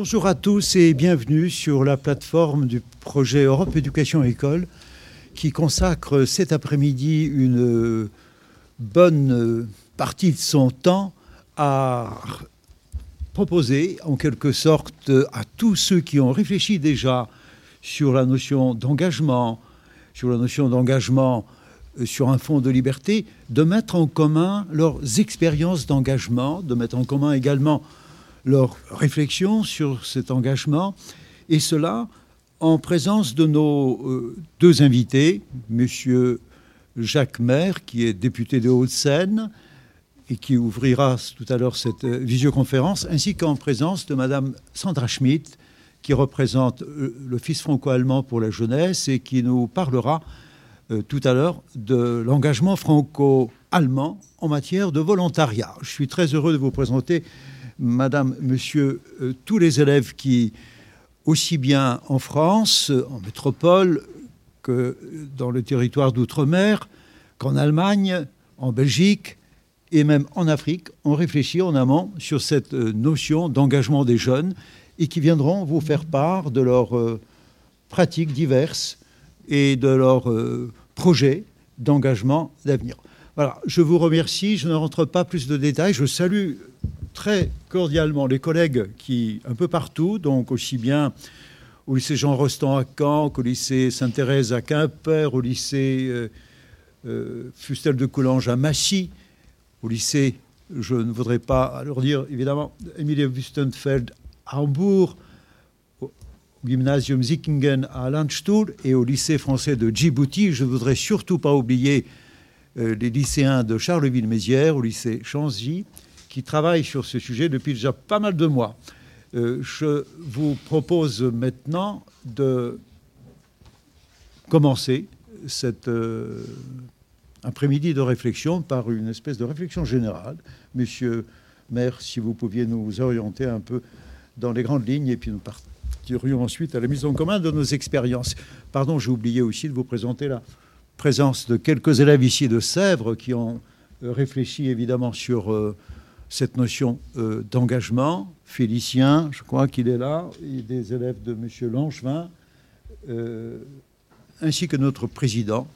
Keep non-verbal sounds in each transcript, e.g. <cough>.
Bonjour à tous et bienvenue sur la plateforme du projet Europe Éducation École qui consacre cet après-midi une bonne partie de son temps à proposer en quelque sorte à tous ceux qui ont réfléchi déjà sur la notion d'engagement, sur la notion d'engagement euh, sur un fonds de liberté, de mettre en commun leurs expériences d'engagement, de mettre en commun également leurs réflexions sur cet engagement, et cela en présence de nos euh, deux invités, Monsieur Jacques Maire, qui est député de Haute-Seine et qui ouvrira tout à l'heure cette euh, visioconférence, ainsi qu'en présence de Madame Sandra Schmidt, qui représente l'Office franco-allemand pour la jeunesse et qui nous parlera euh, tout à l'heure de l'engagement franco-allemand en matière de volontariat. Je suis très heureux de vous présenter, Madame, Monsieur, euh, tous les élèves qui, aussi bien en France, en métropole, que dans le territoire d'outre-mer, qu'en Allemagne, en Belgique et même en Afrique, ont réfléchi en amont sur cette euh, notion d'engagement des jeunes et qui viendront vous faire part de leurs pratiques diverses et de leurs euh, projets d'engagement d'avenir. Je vous remercie. Je ne rentre pas plus de détails. Je salue très cordialement les collègues qui, un peu partout, donc aussi bien au lycée Jean Rostand à Caen qu'au lycée Sainte-Thérèse à Quimper, au lycée euh, euh, Fustel de Coulanges à Massy, au lycée, je ne voudrais pas leur dire évidemment, Emilie Wüstenfeld à Hambourg, au Gymnasium Zickingen à Landstuhl et au lycée français de Djibouti. Je ne voudrais surtout pas oublier les lycéens de Charleville-Mézières, au lycée Chanzy, qui travaillent sur ce sujet depuis déjà pas mal de mois. Euh, je vous propose maintenant de commencer cet euh, après-midi de réflexion par une espèce de réflexion générale. Monsieur maire, si vous pouviez nous orienter un peu dans les grandes lignes et puis nous partirions ensuite à la mise en commun de nos expériences. Pardon, j'ai oublié aussi de vous présenter la présence de quelques élèves ici de Sèvres qui ont euh, réfléchi évidemment sur euh, cette notion euh, d'engagement. Félicien, je crois qu'il est là, et des élèves de M. Langevin, ainsi que notre président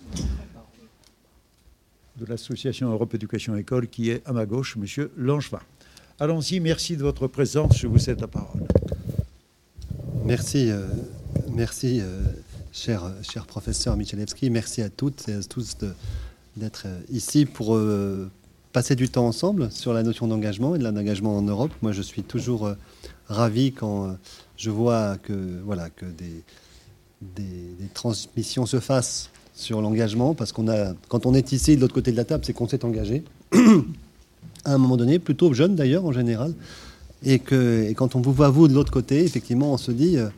de l'association Europe Éducation École qui est à ma gauche, M. Langevin. Allons-y, merci de votre présence, je vous cède la parole. Merci, merci cher, cher professeur Michalewski. Merci à toutes et à tous d'être euh, ici pour passer du temps ensemble sur la notion d'engagement et de l'engagement en Europe. Moi, je suis toujours ravi quand je vois que, voilà, que des, des, transmissions se fassent sur l'engagement, parce qu'on a, quand on est ici de l'autre côté de la table, c'est qu'on s'est engagé <clears throat> à un moment donné, plutôt jeune d'ailleurs en général. Et, que, quand on vous voit vous de l'autre côté, effectivement, on se dit, euh,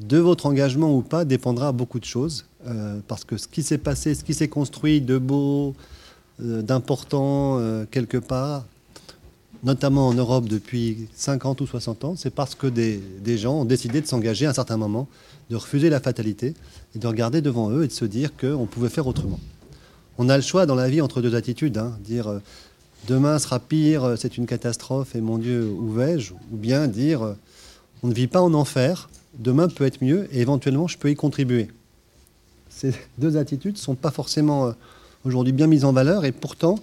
de votre engagement ou pas dépendra beaucoup de choses. Euh, parce que ce qui s'est passé, ce qui s'est construit de beau, euh, d'important quelque part, notamment en Europe depuis 50 ou 60 ans, c'est parce que des, gens ont décidé de s'engager à un certain moment, de refuser la fatalité de regarder devant eux et de se dire qu'on pouvait faire autrement. On a le choix dans la vie entre deux attitudes, hein, dire demain sera pire, c'est une catastrophe et mon Dieu, où vais-je? Ou bien dire, on ne vit pas en enfer, demain peut être mieux et éventuellement je peux y contribuer. Ces deux attitudes ne sont pas forcément euh, aujourd'hui bien mises en valeur et pourtant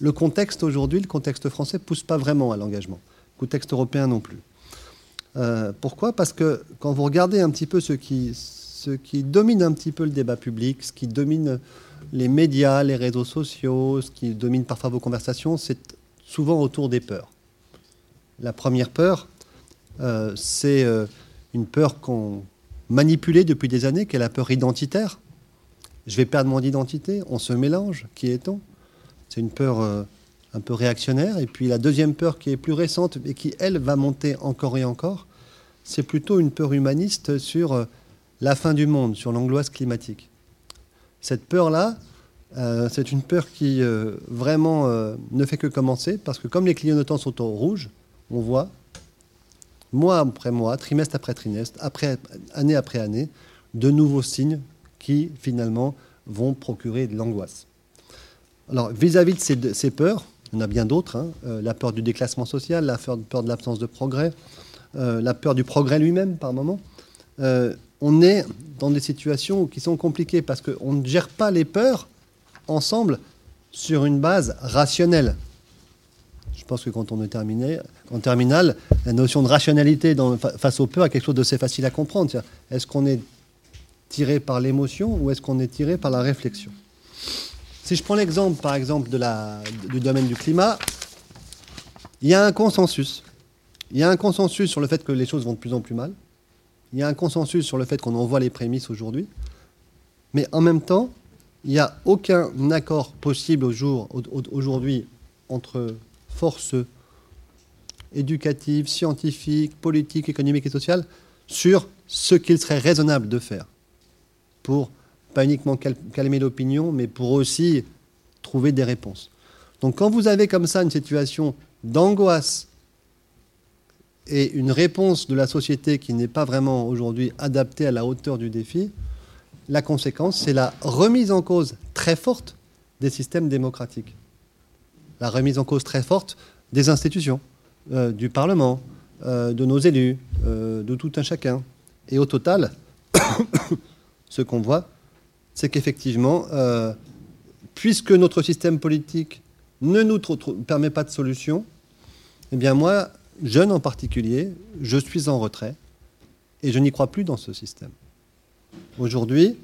le contexte aujourd'hui, le contexte français, ne pousse pas vraiment à l'engagement. Le contexte européen non plus. Euh, pourquoi? Parce que quand vous regardez un petit peu ce qui, domine un petit peu le débat public, ce qui domine les médias, les réseaux sociaux, ce qui domine parfois vos conversations, c'est souvent autour des peurs. La première peur, euh, c'est une peur qu'on manipulait depuis des années, qui est la peur identitaire. Je vais perdre mon identité, on se mélange, qui est-on? C'est une peur euh, un peu réactionnaire. Et puis la deuxième peur qui est plus récente et qui, elle, va monter encore et encore, c'est plutôt une peur humaniste sur la fin du monde, sur l'angoisse climatique. Cette peur-là, euh, c'est une peur qui euh, vraiment euh, ne fait que commencer, parce que comme les clignotants sont au rouge, on voit, mois après mois, trimestre après trimestre, année après année, de nouveaux signes qui, finalement, vont procurer de l'angoisse. Alors, vis-à-vis de, ces, peurs, il y en a bien d'autres, hein, la peur du déclassement social, la peur, de l'absence de progrès, la peur du progrès lui-même par moment. on est dans des situations qui sont compliquées parce qu'on ne gère pas les peurs ensemble sur une base rationnelle. Je pense que quand on est terminé, en terminale, la notion de rationalité face aux peurs est quelque chose de assez facile à comprendre. Est-ce qu'on est tiré par l'émotion ou est-ce qu'on est tiré par la réflexion? Si je prends l'exemple, par exemple, du domaine du climat, il y a un consensus. Il y a un consensus sur le fait que les choses vont de plus en plus mal. Il y a un consensus sur le fait qu'on envoie les prémices aujourd'hui. Mais en même temps, il n'y a aucun accord possible aujourd'hui entre forces éducatives, scientifiques, politiques, économiques et sociales sur ce qu'il serait raisonnable de faire pour pas uniquement calmer l'opinion, mais pour aussi trouver des réponses. Donc quand vous avez comme ça une situation d'angoisse et une réponse de la société qui n'est pas vraiment aujourd'hui adaptée à la hauteur du défi, la conséquence, c'est la remise en cause très forte des systèmes démocratiques. La remise en cause très forte des institutions, euh, du Parlement, euh, de nos élus, euh, de tout un chacun. Et au total, <coughs> ce qu'on voit, c'est qu'effectivement, puisque notre système politique ne nous permet pas de solution, eh bien moi, jeune en particulier, je suis en retrait et je n'y crois plus dans ce système. Aujourd'hui,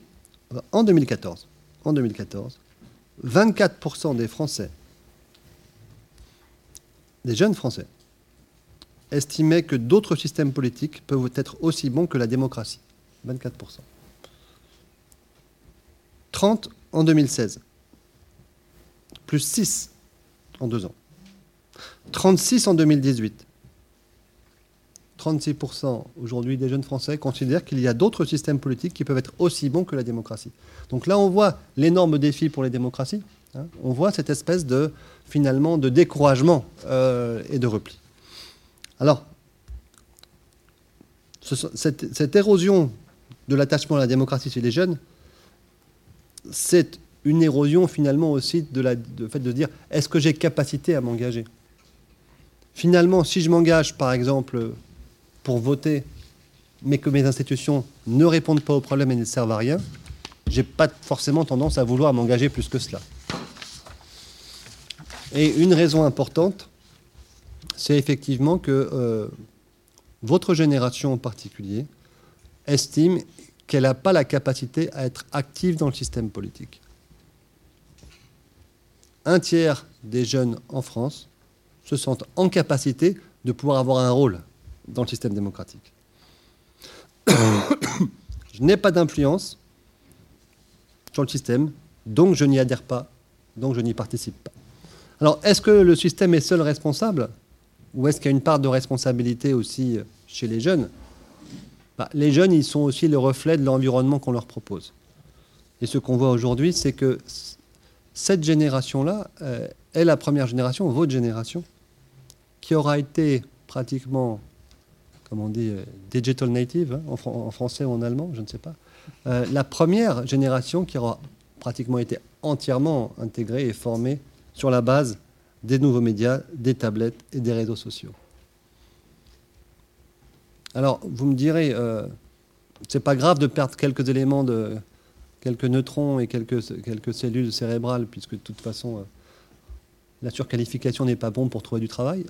en 2014, en 2014, 24% des Français, des jeunes Français, estimaient que d'autres systèmes politiques peuvent être aussi bons que la démocratie. 24%. 30 en 2016. Plus 6 en deux ans. 36 en 2018. 36% aujourd'hui des jeunes Français considèrent qu'il y a d'autres systèmes politiques qui peuvent être aussi bons que la démocratie. Donc là, on voit l'énorme défi pour les démocraties. Hein. on voit cette espèce de, finalement, de découragement euh, et de repli. Alors, cette, érosion de l'attachement à la démocratie chez les jeunes, c'est une érosion finalement aussi de la, de fait de dire est-ce que j'ai capacité à m'engager? Finalement, si je m'engage par exemple pour voter, mais que mes institutions ne répondent pas aux problèmes et ne servent à rien, j'ai pas forcément tendance à vouloir m'engager plus que cela. Et une raison importante, c'est effectivement que euh, votre génération en particulier estime qu'elle n'a pas la capacité à être active dans le système politique. Un tiers des jeunes en France se sentent en capacité de pouvoir avoir un rôle dans le système démocratique. <coughs> je n'ai pas d'influence sur le système, donc je n'y adhère pas, donc je n'y participe pas. Alors, est-ce que le système est seul responsable Ou est-ce qu'il y a une part de responsabilité aussi chez les jeunes? Bah, Les jeunes, ils sont aussi le reflet de l'environnement qu'on leur propose. Et ce qu'on voit aujourd'hui, c'est que cette génération-là euh, est la première génération, votre génération, qui aura été pratiquement on dit, euh, digital native, hein, en, français ou en allemand, je ne sais pas. Euh, la première génération qui aura pratiquement été entièrement intégrée et formée sur la base des nouveaux médias, des tablettes et des réseaux sociaux. Alors, vous me direz, euh, c'est pas grave de perdre quelques éléments de quelques neutrons et quelques, cellules cérébrales, puisque de toute façon, euh, la surqualification n'est pas bon pour trouver du travail.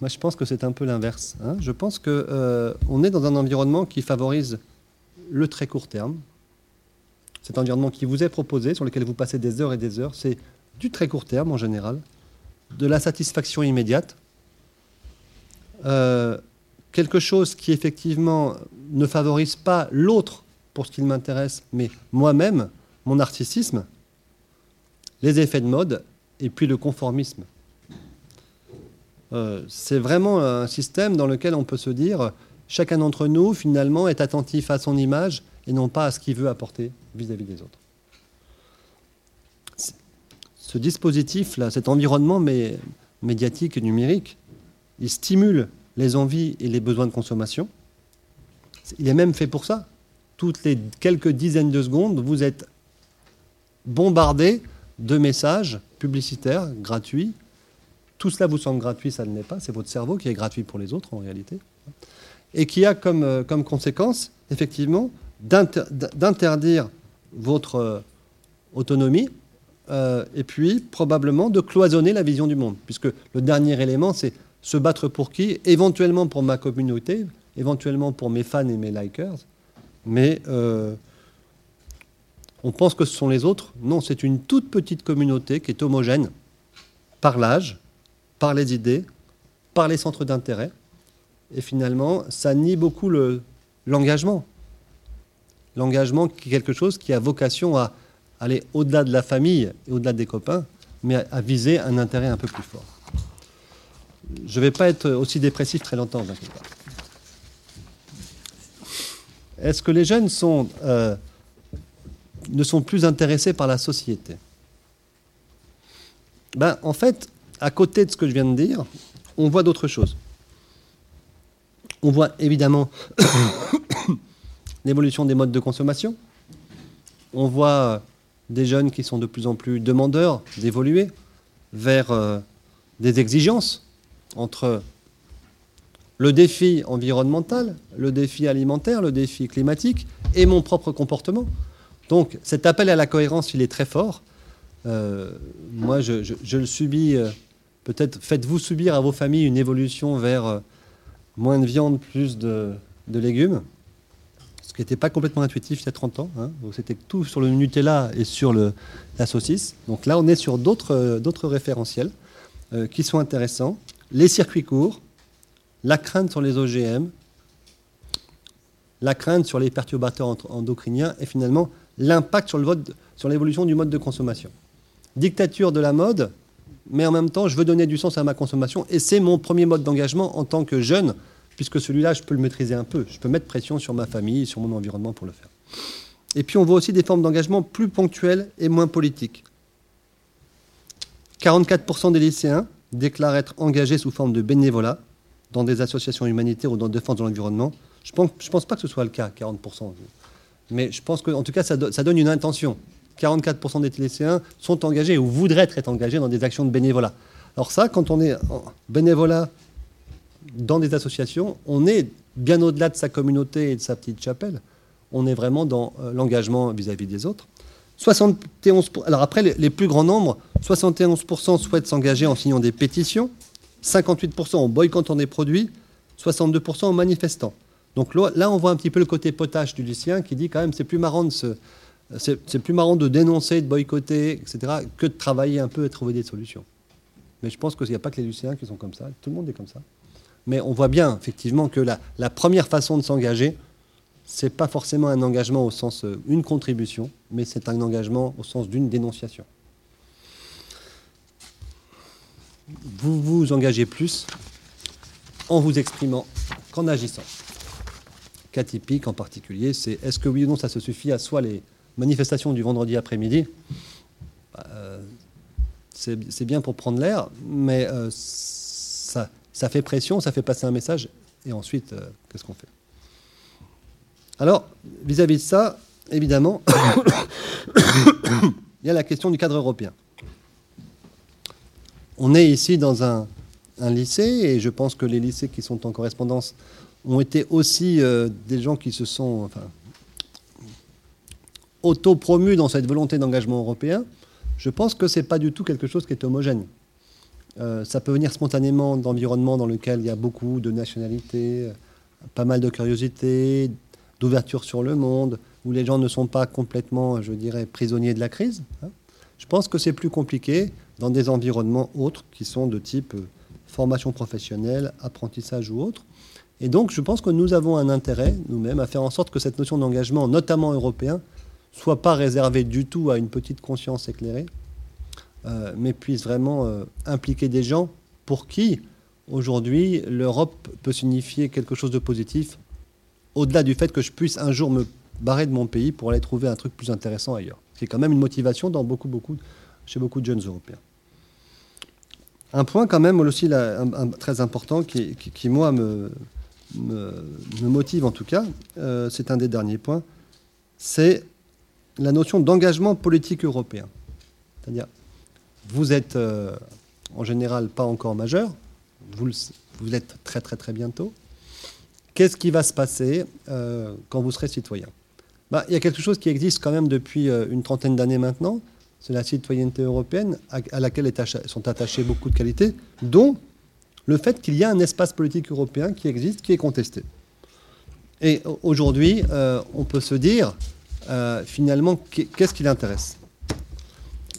Moi, je pense que c'est un peu l'inverse. Hein. Je pense qu'on euh, est dans un environnement qui favorise le très court terme. Cet environnement qui vous est proposé, sur lequel vous passez des heures et des heures, c'est du très court terme en général, de la satisfaction immédiate, euh, quelque chose qui effectivement ne favorise pas l'autre pour ce qu'il m'intéresse, mais moi-même, mon narcissisme, les effets de mode et puis le conformisme. Euh, c'est vraiment un système dans lequel on peut se dire chacun d'entre nous, finalement, est attentif à son image et non pas à ce qu'il veut apporter vis-à-vis des autres. Ce dispositif-là, cet environnement médiatique et numérique, il stimule les envies et les besoins de consommation. Il est même fait pour ça. Toutes les quelques dizaines de secondes, vous êtes bombardé de messages publicitaires gratuits tout cela vous semble gratuit, ça ne l'est pas. C'est votre cerveau qui est gratuit pour les autres en réalité. et qui a comme, comme conséquence, effectivement, d'interdire votre autonomie et puis probablement de cloisonner la vision du monde, puisque le dernier élément, c'est se battre pour qui? Éventuellement pour ma communauté, éventuellement pour mes fans et mes likers, mais on pense que ce sont les autres. Non, c'est une toute petite communauté qui est homogène par l'âge, par les idées, par les centres d'intérêt. Et finalement, ça nie beaucoup l'engagement. L'engagement qui est quelque chose qui a vocation à aller au-delà de la famille et au-delà des copains, mais à, viser un intérêt un peu plus fort. Je ne vais pas être aussi dépressif très longtemps. Est-ce que les jeunes euh, ne sont plus intéressés par la société? Ben, en fait, à côté de ce que je viens de dire, on voit d'autres choses. On voit évidemment <coughs> l'évolution des modes de consommation. On voit des jeunes qui sont de plus en plus demandeurs d'évoluer vers euh, des exigences entre le défi environnemental, le défi alimentaire, le défi climatique et mon propre comportement. Donc cet appel à la cohérence, il est très fort. Euh, moi, je, le subis. Euh, peut-être faites-vous subir à vos familles une évolution vers moins de viande, plus de, légumes. Qui n'était pas complètement intuitif il y a 30 ans. Hein. C'était tout sur le Nutella et sur la saucisse. Donc là, on est sur d'autres référentiels qui sont intéressants. Les circuits courts, la crainte sur les OGM, la crainte sur les perturbateurs endocriniens et finalement l'impact sur, sur l'évolution du mode de consommation. Dictature de la mode, mais en même temps, je veux donner du sens à ma consommation, et c'est mon premier mode d'engagement en tant que jeune, puisque celui-là, je peux le maîtriser un peu. Je peux mettre pression sur ma famille, sur mon environnement pour le faire. Et puis on voit aussi des formes d'engagement plus ponctuelles et moins politiques. 44% des lycéens déclarent être engagés sous forme de bénévolat dans des associations humanitaires ou dans la défense de l'environnement. Je ne pense, pas que ce soit le cas, 40%. Mais je pense qu'en tout cas, ça, donne une intention. 44% des lycéens sont engagés ou voudraient être engagés dans des actions de bénévolat. Alors ça, quand on est bénévolat dans des associations, on est bien au-delà de sa communauté et de sa petite chapelle. On est vraiment dans euh, l'engagement vis-à-vis des autres. 71 alors après, les plus grands nombres, 71% souhaitent s'engager en signant des pétitions, 58% en boycottant des produits, 62% en manifestant. Donc là, on voit un petit peu le côté potache du lycéen qui dit quand même c'est plus marrant de c'est plus marrant de dénoncer, de boycotter, etc., que de travailler un peu et trouver des solutions. Mais je pense qu'il n'y a pas que les lycéens qui sont comme ça, tout le monde est comme ça. Mais on voit bien effectivement que la, première façon de s'engager, c'est pas forcément un engagement au sens euh, une contribution, mais c'est un engagement au sens d'une dénonciation. Vous vous engagez plus en vous exprimant qu'en agissant cas typique en particulier, c'est est-ce que oui ou non ça se suffit à soi les manifestations du vendredi après-midi? Euh, C'est bien pour prendre l'air, mais euh, ça, ça, fait pression, ça fait passer un message, et ensuite, euh, qu'est-ce qu'on fait? Alors, vis-à-vis de ça, évidemment, <coughs> il y a la question du cadre européen. On est ici dans un, lycée, et je pense que les lycées qui sont en correspondance ont été aussi euh, des gens qui se sont enfin, auto-promus dans cette volonté d'engagement européen, je pense que ce n'est pas du tout quelque chose qui est homogène. Euh, ça peut venir spontanément d'environnements dans lesquels il y a beaucoup de nationalités, pas mal de curiosité, d'ouverture sur le monde, où les gens ne sont pas complètement, je dirais, prisonniers de la crise. Hein. Je pense que c'est plus compliqué dans des environnements autres qui sont de type euh, formation professionnelle, apprentissage ou autre, et donc, je pense que nous avons un intérêt, nous-mêmes, à faire en sorte que cette notion d'engagement, notamment européen, soit pas réservée du tout à une petite conscience éclairée, euh, mais puisse vraiment euh, impliquer des gens pour qui, aujourd'hui, l'Europe peut signifier quelque chose de positif, au-delà du fait que je puisse un jour me barrer de mon pays pour aller trouver un truc plus intéressant ailleurs. C'est quand même une motivation chez beaucoup de jeunes Européens. Un point quand même aussi très important qui, moi, me, me, motive en tout cas, euh, c'est un des derniers points, c'est la notion d'engagement politique européen. C'est-à-dire, vous êtes euh, en général pas encore majeur, vous, l'êtes très très très bientôt, qu'est-ce qui va se passer quand vous serez citoyen? Bah, Il y a quelque chose qui existe quand même depuis une trentaine d'années maintenant, c'est la citoyenneté européenne à, laquelle sont attachées beaucoup de qualités, dont le fait qu'il y a un espace politique européen qui existe, qui est contesté. Et aujourd'hui, euh, on peut se dire, euh, finalement, qu'est-ce qui l'intéresse?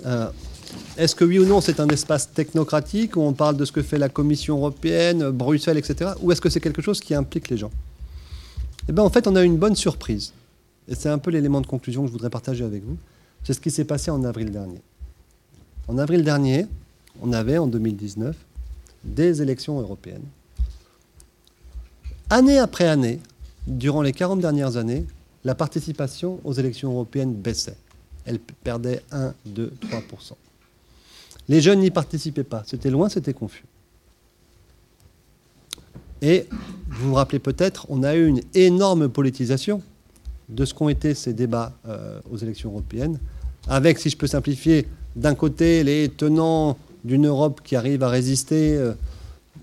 Euh, Est-ce que oui ou non, c'est un espace technocratique où on parle de ce que fait la Commission européenne, Bruxelles, etc. Ou est-ce que c'est quelque chose qui implique les gens? Eh bien, en fait, on a eu une bonne surprise. Et c'est un peu l'élément de conclusion que je voudrais partager avec vous. C'est ce qui s'est passé en avril dernier. En avril dernier, on avait, en 2019, des élections européennes. Année après année, durant les 40 dernières années, la participation aux élections européennes baissait. Elle perdait 1, 2, 3 Les jeunes n'y participaient pas. C'était loin, c'était confus. Et vous vous rappelez peut-être, on a eu une énorme politisation de ce qu'ont été ces débats euh, aux élections européennes, avec, si je peux simplifier, d'un côté les tenants d'une Europe qui arrive à résister euh,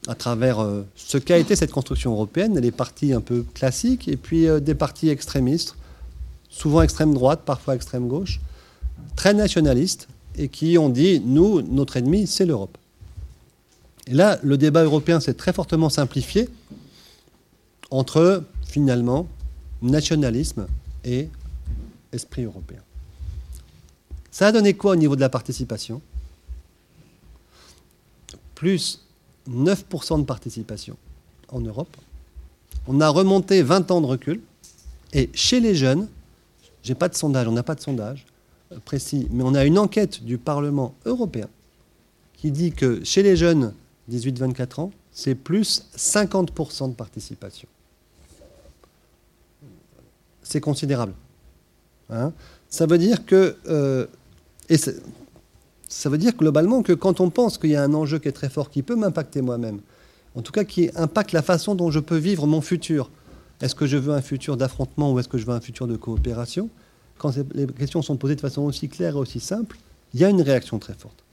à travers euh, ce qu'a été cette construction européenne, les partis un peu classiques, et puis des partis extrémistes, souvent extrême droite, parfois extrême gauche, très nationalistes, et qui ont dit, nous, notre ennemi, c'est l'Europe. Et là, le débat européen s'est très fortement simplifié entre, finalement, nationalisme et esprit européen. Ça a donné quoi au niveau de la participation? Plus 9% de participation en Europe. On a remonté 20 ans de recul. Et chez les jeunes, j'ai pas de sondage, on n'a pas de sondage précis, mais on a une enquête du Parlement européen qui dit que chez les jeunes 18-24 ans, c'est plus 50% de participation. C'est considérable. Hein. ça veut dire que, euh, et ça veut dire globalement que quand on pense qu'il y a un enjeu qui est très fort, qui peut m'impacter moi-même, en tout cas qui impacte la façon dont je peux vivre mon futur, est-ce que je veux un futur d'affrontement ou est-ce que je veux un futur de coopération Quand les questions sont posées de façon aussi claire et aussi simple, il y a une réaction très forte.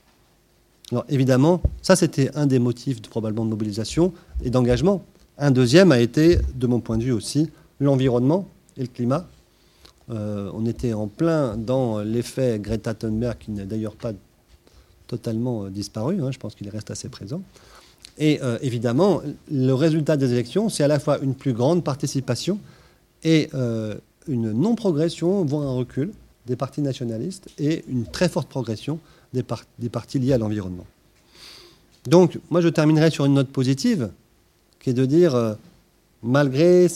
Alors évidemment, ça c'était un des motifs probablement de mobilisation et d'engagement. Un deuxième a été, de mon point de vue aussi, l'environnement et le climat. Euh, on était en plein dans l'effet Greta Thunberg, qui n'est d'ailleurs pas totalement euh, disparu. Hein, je pense qu'il reste assez présent. Et euh, évidemment, le résultat des élections, c'est à la fois une plus grande participation et une non-progression, voire un recul des partis nationalistes et une très forte progression des, partis liés à l'environnement. Donc, moi, je terminerai sur une note positive, qui est de dire, malgré,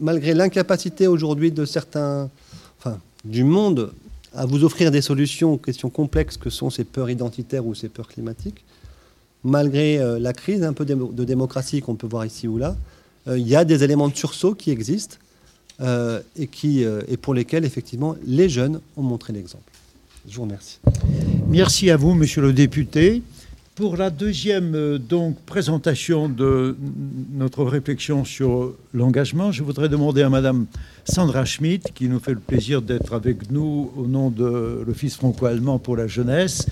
malgré l'incapacité aujourd'hui de certains, enfin, du monde à vous offrir des solutions aux questions complexes que sont ces peurs identitaires ou ces peurs climatiques. Malgré euh, la crise un peu de démocratie qu'on peut voir ici ou là, euh, il y a des éléments de sursaut qui existent euh, et, qui, et pour lesquels, effectivement, les jeunes ont montré l'exemple. Je vous remercie. Merci à vous, monsieur le député. Pour la deuxième euh, donc, présentation de notre réflexion sur l'engagement, je voudrais demander à Madame Sandra Schmidt, qui nous fait le plaisir d'être avec nous au nom de l'Office franco-allemand pour la jeunesse.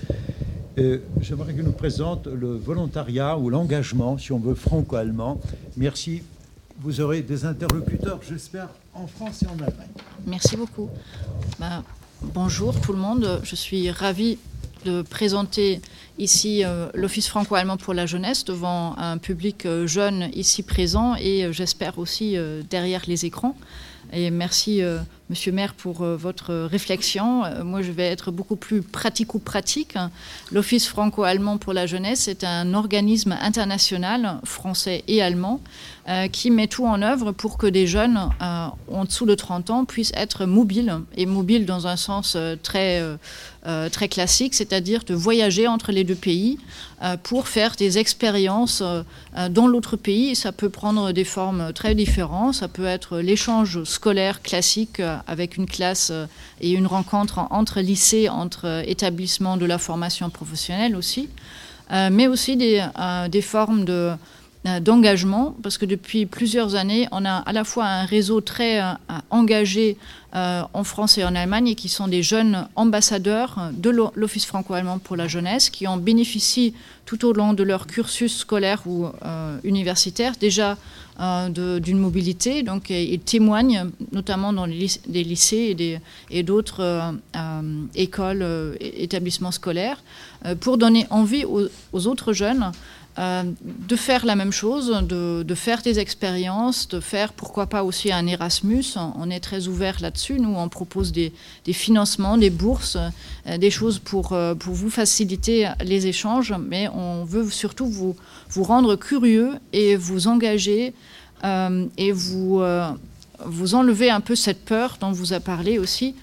Euh, j'aimerais qu'elle nous présente le volontariat ou l'engagement, si on veut, franco-allemand. Merci. Vous aurez des interlocuteurs, j'espère, en France et en Allemagne. Merci beaucoup. Ben, bonjour tout le monde. Je suis ravie de présenter ici euh, l'Office franco-allemand pour la jeunesse devant un public euh, jeune ici présent et euh, j'espère aussi derrière les écrans. Et merci, Monsieur Maire, pour votre réflexion. moi, je vais être beaucoup plus pratico-pratique. L'Office franco-allemand pour la jeunesse est un organisme international, français et allemand, qui met tout en œuvre pour que des jeunes en dessous de 30 ans puissent être mobiles, et mobiles dans un sens très euh, très classique, c'est-à-dire de voyager entre les deux pays euh, pour faire des expériences euh, dans l'autre pays. ça peut prendre des formes très différentes. Ça peut être l'échange scolaire classique avec une classe et une rencontre entre lycées, entre établissements de la formation professionnelle aussi, mais aussi des, des formes de euh, d'engagement, parce que depuis plusieurs années, on a à la fois un réseau très euh, engagé euh, en France et en Allemagne, qui sont des jeunes ambassadeurs de l'Office franco-allemand pour la jeunesse, qui en bénéficient tout au long de leur cursus scolaire ou universitaire déjà d'une mobilité. Donc, ils témoignent, notamment dans les lycées et d'autres écoles, établissements scolaires, pour donner envie aux autres jeunes euh, de faire la même chose, de, faire des expériences, de faire pourquoi pas aussi un Erasmus. On est très ouvert là-dessus. Nous, on propose des, financements, des bourses, euh, des choses pour, euh, pour vous faciliter les échanges, mais on veut surtout vous, vous rendre curieux et vous engager et vous, vous enlever un peu cette peur dont vous a parlé aussi.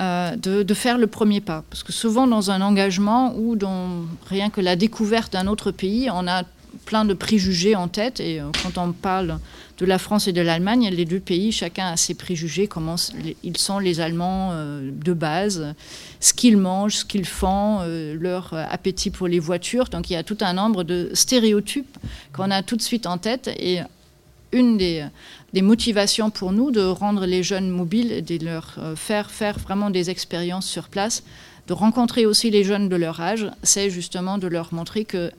De, de, faire le premier pas. Parce que souvent dans un engagement ou dans rien que la découverte d'un autre pays, on a plein de préjugés en tête. Et euh, quand on parle de la France et de l'Allemagne, les deux pays, chacun a ses préjugés, comment ils sont les Allemands euh, de base, ce qu'ils mangent, ce qu'ils font, euh, leur appétit pour les voitures. Donc il y a tout un nombre de stéréotypes qu'on a tout de suite en tête. Et une des, des motivations pour nous de rendre les jeunes mobiles de leur faire faire vraiment des expériences sur place, de rencontrer aussi les jeunes de leur âge, c'est justement de leur montrer que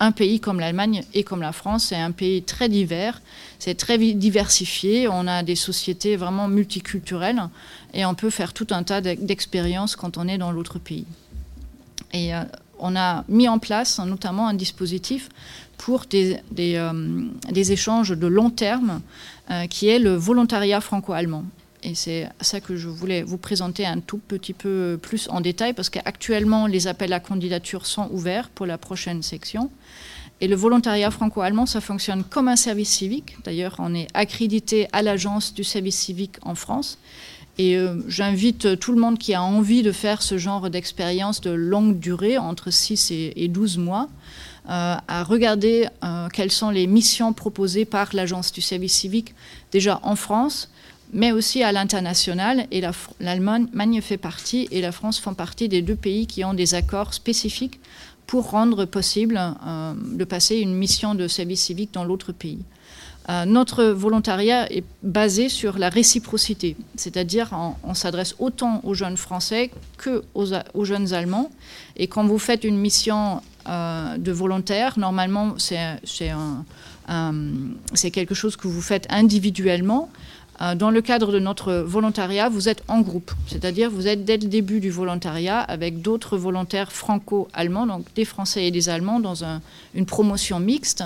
un pays comme l'Allemagne et comme la France, c'est un pays très divers, c'est très diversifié, on a des sociétés vraiment multiculturelles et on peut faire tout un tas d'expériences quand on est dans l'autre pays. Et euh, on a mis en place notamment un dispositif pour des, euh, échanges de long terme euh, qui est le volontariat franco-allemand. Et c'est ça que je voulais vous présenter un tout petit peu plus en détail, parce qu'actuellement, les appels à candidature sont ouverts pour la prochaine section. Et le volontariat franco-allemand, ça fonctionne comme un service civique. D'ailleurs, on est accrédité à l'agence du service civique en France. Et euh, j'invite tout le monde qui a envie de faire ce genre d'expérience de longue durée, entre 6 et, 12 mois, à regarder euh, quelles sont les missions proposées par l'agence du service civique déjà en France, mais aussi à l'international. Et l'Allemagne fait partie et la France font partie des deux pays qui ont des accords spécifiques pour rendre possible euh, de passer une mission de service civique dans l'autre pays. Euh, notre volontariat est basé sur la réciprocité, c'est-à-dire on, s'adresse autant aux jeunes français que aux, jeunes allemands. Et quand vous faites une mission euh, de volontaire, normalement c'est quelque chose que vous faites individuellement. Euh, dans le cadre de notre volontariat, vous êtes en groupe, c'est-à-dire vous êtes dès le début du volontariat avec d'autres volontaires franco-allemands, donc des Français et des Allemands, dans une promotion mixte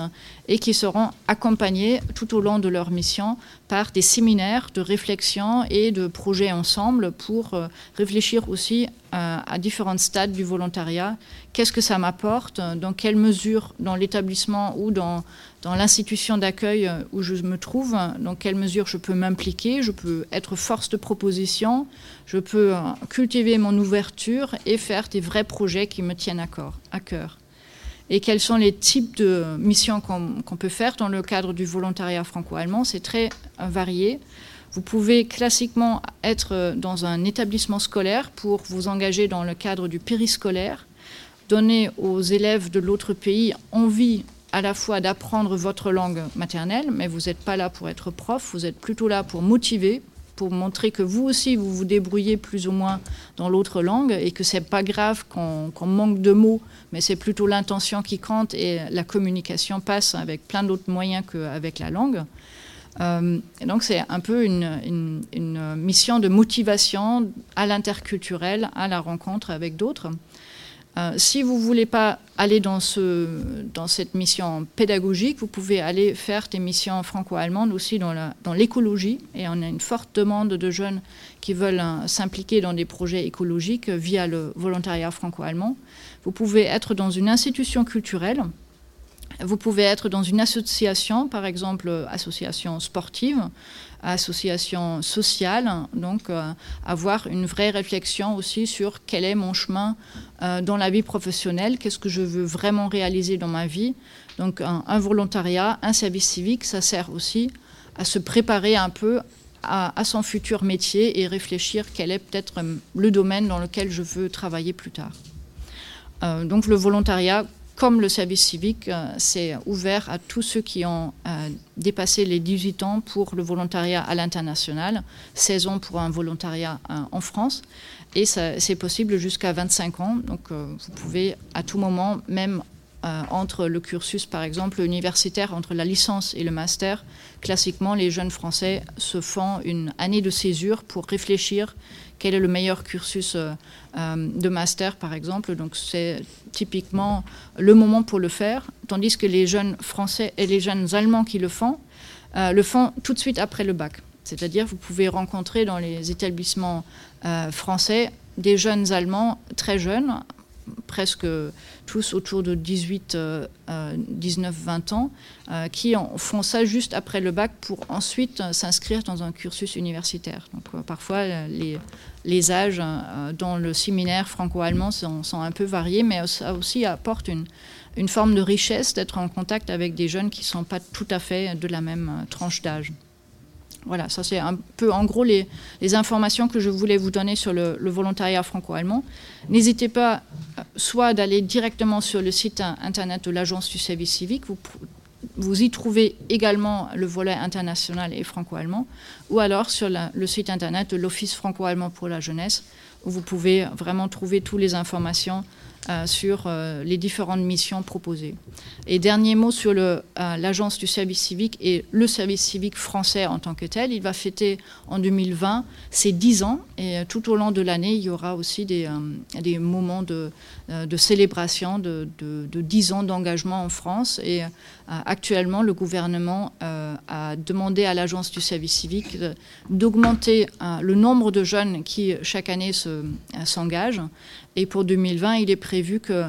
et qui seront accompagnés tout au long de leur mission par des séminaires de réflexion et de projets ensemble pour euh, réfléchir aussi euh, à différents stades du volontariat. Qu'est-ce que ça m'apporte? Dans quelle mesure, dans l'établissement ou dans, dans l'institution d'accueil où je me trouve, dans quelle mesure je peux m'impliquer, je peux être force de proposition, je peux euh, cultiver mon ouverture et faire des vrais projets qui me tiennent à, cœur et quels sont les types de missions qu'on peut faire dans le cadre du volontariat franco-allemand? C'est très euh, varié. Vous pouvez classiquement être euh, dans un établissement scolaire pour vous engager dans le cadre du périscolaire, donner aux élèves de l'autre pays envie à la fois d'apprendre votre langue maternelle, mais vous n'êtes pas là pour être prof, vous êtes plutôt là pour motiver, pour montrer que vous aussi, vous vous débrouillez plus ou moins dans l'autre langue et que c'est pas grave qu'on manque de mots, mais c'est plutôt l'intention qui compte et la communication passe avec plein d'autres moyens qu'avec la langue. Euh, donc c'est un peu une, une, mission de motivation à l'interculturel, à la rencontre avec d'autres. Euh, si vous ne voulez pas aller dans, ce, dans, cette mission pédagogique, vous pouvez aller faire des missions franco-allemandes aussi dans l'écologie. Et on a une forte demande de jeunes qui veulent euh, s'impliquer dans des projets écologiques via le volontariat franco-allemand. Vous pouvez être dans une institution culturelle. Vous pouvez être dans une association, par exemple association sportive, association sociale, donc euh, avoir une vraie réflexion aussi sur quel est mon chemin euh, dans la vie professionnelle, qu'est-ce que je veux vraiment réaliser dans ma vie. Donc un, volontariat, un service civique, ça sert aussi à se préparer un peu à, son futur métier et réfléchir quel est peut-être le domaine dans lequel je veux travailler plus tard. Euh, donc le volontariat comme le service civique, c'est ouvert à tous ceux qui ont dépassé les 18 ans pour le volontariat à l'international, 16 ans pour un volontariat en France. Et c'est possible jusqu'à 25 ans. Donc vous pouvez à tout moment, même euh, entre le cursus, par exemple, universitaire, entre la licence et le master, classiquement, les jeunes Français se font une année de césure pour réfléchir quel est le meilleur cursus euh, euh, de master, par exemple. Donc, c'est typiquement le moment pour le faire, tandis que les jeunes Français et les jeunes Allemands qui le font, le font tout de suite après le bac. C'est-à-dire, vous pouvez rencontrer dans les établissements français des jeunes Allemands très jeunes, presque tous autour de 18, 19, 20 ans, euh, qui font ça juste après le bac pour ensuite euh, s'inscrire dans un cursus universitaire. Euh, parfois, les, âges dans le séminaire franco-allemand sont, sont, un peu variés, mais ça aussi apporte une, une forme de richesse d'être en contact avec des jeunes qui ne sont pas tout à fait de la même tranche d'âge. Voilà, ça c'est un peu en gros les, informations que je voulais vous donner sur le, volontariat franco-allemand. N'hésitez pas euh, soit d'aller directement sur le site internet de l'Agence du service civique, vous, vous y trouvez également le volet international et franco-allemand, ou alors sur le site internet de l'Office franco-allemand pour la jeunesse, où vous pouvez vraiment trouver toutes les informations euh, sur euh, les différentes missions proposées. Et dernier mot sur euh, l'agence du service civique et le service civique français en tant que tel. Il va fêter en 2020 ses 10 ans et tout au long de l'année, il y aura aussi des, moments de, célébration de, de 10 ans d'engagement en France. Et actuellement, le gouvernement a demandé à l'agence du service civique d'augmenter le nombre de jeunes qui chaque année s'engagent et pour 2020, il est prévu que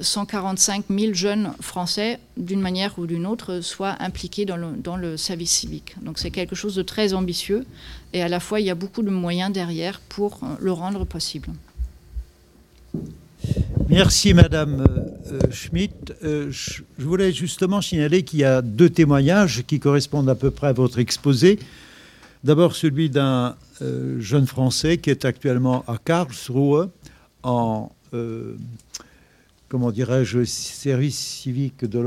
145 euh, 000 jeunes Français, d'une manière ou d'une autre, soient impliqués dans le, service civique. Donc c'est quelque chose de très ambitieux et à la fois il y a beaucoup de moyens derrière pour euh, le rendre possible. Merci Madame euh, Schmitt. je voulais justement signaler qu'il y a deux témoignages qui correspondent à peu près à votre exposé. D'abord celui d'un jeune Français qui est actuellement à Karlsruhe en, euh, comment dirais-je, service civique de.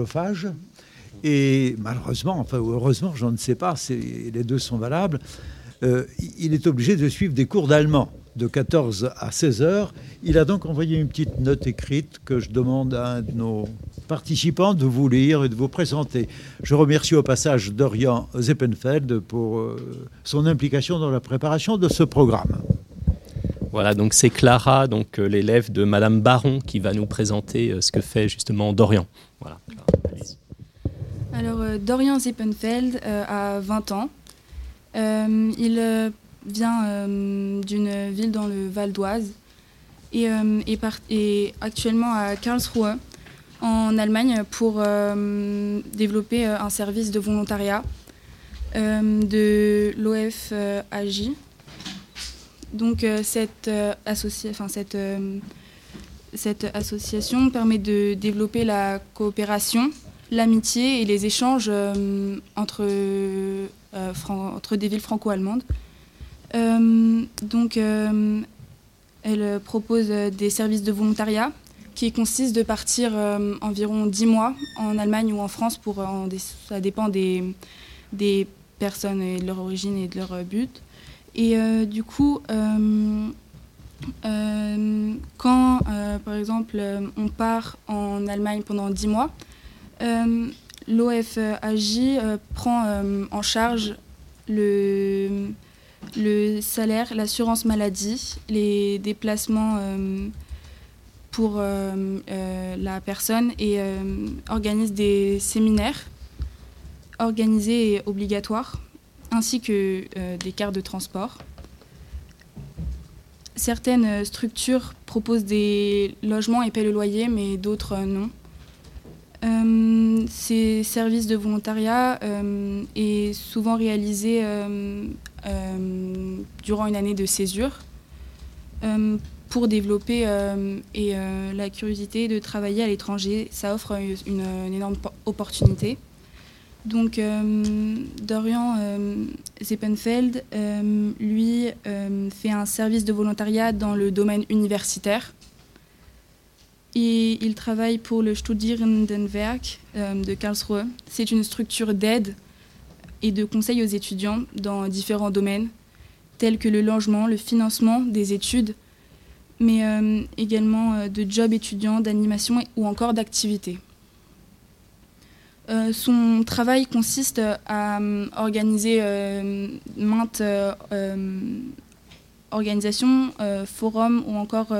Et malheureusement, enfin heureusement, je ne sais pas, les deux sont valables, euh, il est obligé de suivre des cours d'allemand de 14 à 16 heures. Il a donc envoyé une petite note écrite que je demande à un de nos participants de vous lire et de vous présenter. Je remercie au passage Dorian Zeppenfeld pour euh, son implication dans la préparation de ce programme. Voilà, donc c'est Clara, donc euh, l'élève de Madame Baron, qui va nous présenter euh, ce que fait justement Dorian. Voilà. Alors, euh, Dorian Zippenfeld a 20 ans. il vient d'une ville dans le Val d'Oise et est, actuellement à Karlsruhe, en Allemagne, pour développer un service de volontariat de l'OFAJ, donc euh, cette, euh, euh, cette association permet de développer la coopération, l'amitié et les échanges entre, entre des villes franco-allemandes. donc elle propose des services de volontariat qui consistent de partir environ 10 mois en Allemagne ou en France pour ça dépend des, des personnes et de leur origine et de leur but. Et euh, du coup, euh, euh, quand, par exemple, on part en Allemagne pendant 10 mois, l'OFAJ prend en charge le, le salaire, l'assurance maladie, les déplacements pour la personne et organise des séminaires organisés et obligatoires ainsi que euh, des cartes de transport. Certaines euh, structures proposent des logements et paient le loyer, mais d'autres euh, non. ces services de volontariat est souvent réalisé durant une année de césure pour développer et, la curiosité de travailler à l'étranger. Ça offre une énorme opportunité. Donc euh, Dorian euh, Zeppenfeld, euh, lui, fait un service de volontariat dans le domaine universitaire. Et il travaille pour le Studierendenwerk euh, de Karlsruhe. C'est une structure d'aide et de conseil aux étudiants dans différents domaines, tels que le logement, le financement des études, mais euh, également euh, de jobs étudiants, d'animation ou encore d'activités. Euh, son travail consiste à organiser maintes organisations, forums ou encore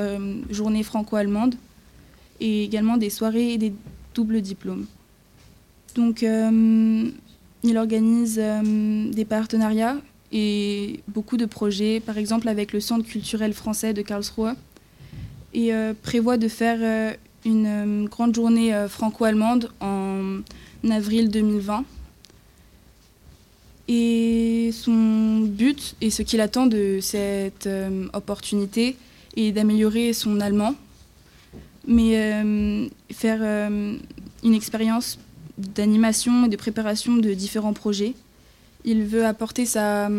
journées franco-allemandes, et également des soirées et des doubles diplômes. Donc, il organise des partenariats et beaucoup de projets, par exemple avec le Centre culturel français de Karlsruhe, et euh, prévoit de faire euh, une euh, grande journée franco-allemande en avril 2020. Et son but et ce qu'il attend de cette opportunité est d'améliorer son allemand, mais faire une expérience d'animation et de préparation de différents projets. Il veut apporter sa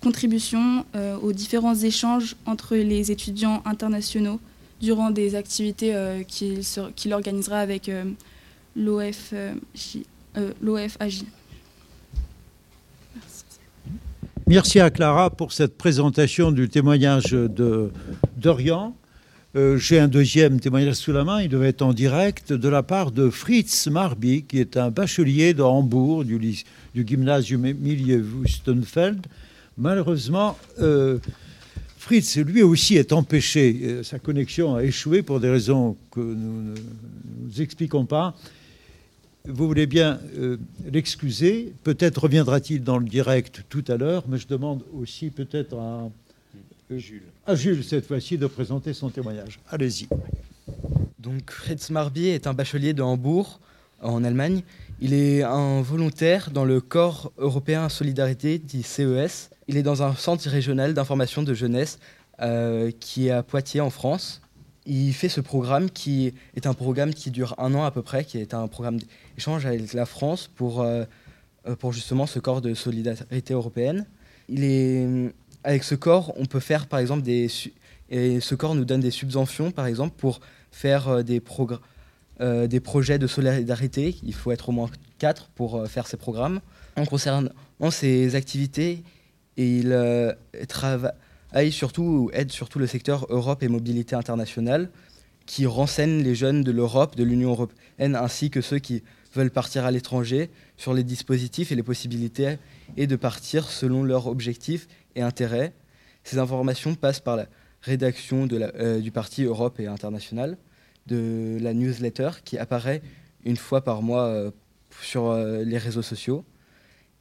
contribution aux différents échanges entre les étudiants internationaux durant des activités euh, qu'il organisera avec euh, l'OFAJ. Euh, Merci. À Clara pour cette présentation du témoignage de Dorian. J'ai un deuxième témoignage sous la main, il devait être en direct, de la part de Fritz Marby, qui est un bachelier de Hambourg, du, du gymnasium Emilie Wustenfeld. Malheureusement, Fritz, lui aussi, est empêché. Euh, sa connexion a échoué pour des raisons que nous ne nous expliquons pas. Vous voulez bien euh, l'excuser. Peut-être reviendra-t-il dans le direct tout à l'heure, mais je demande aussi peut-être à, euh, Jules. à Jules, cette fois-ci, de présenter son témoignage. Allez-y. Donc, Fritz Marby est un bachelier de Hambourg, en Allemagne. Il est un volontaire dans le Corps européen Solidarité, dit CES, il est dans un centre régional d'information de jeunesse euh, qui est à Poitiers en France. Il fait ce programme qui est un programme qui dure un an à peu près, qui est un programme d'échange avec la France pour, euh, euh, pour justement ce corps de solidarité européenne. Il est, avec ce corps, on peut faire par exemple des... Et ce corps nous donne des subventions par exemple pour faire des, des projets de solidarité. Il faut être au moins quatre pour faire ces programmes. En concernant ces activités, il euh, travaille surtout, aide surtout le secteur Europe et mobilité internationale, qui renseigne les jeunes de l'Europe, de l'Union européenne, ainsi que ceux qui veulent partir à l'étranger sur les dispositifs et les possibilités et de partir selon leurs objectifs et intérêts. Ces informations passent par la rédaction euh, du parti Europe et International, de la newsletter qui apparaît une fois par mois euh, sur les réseaux sociaux.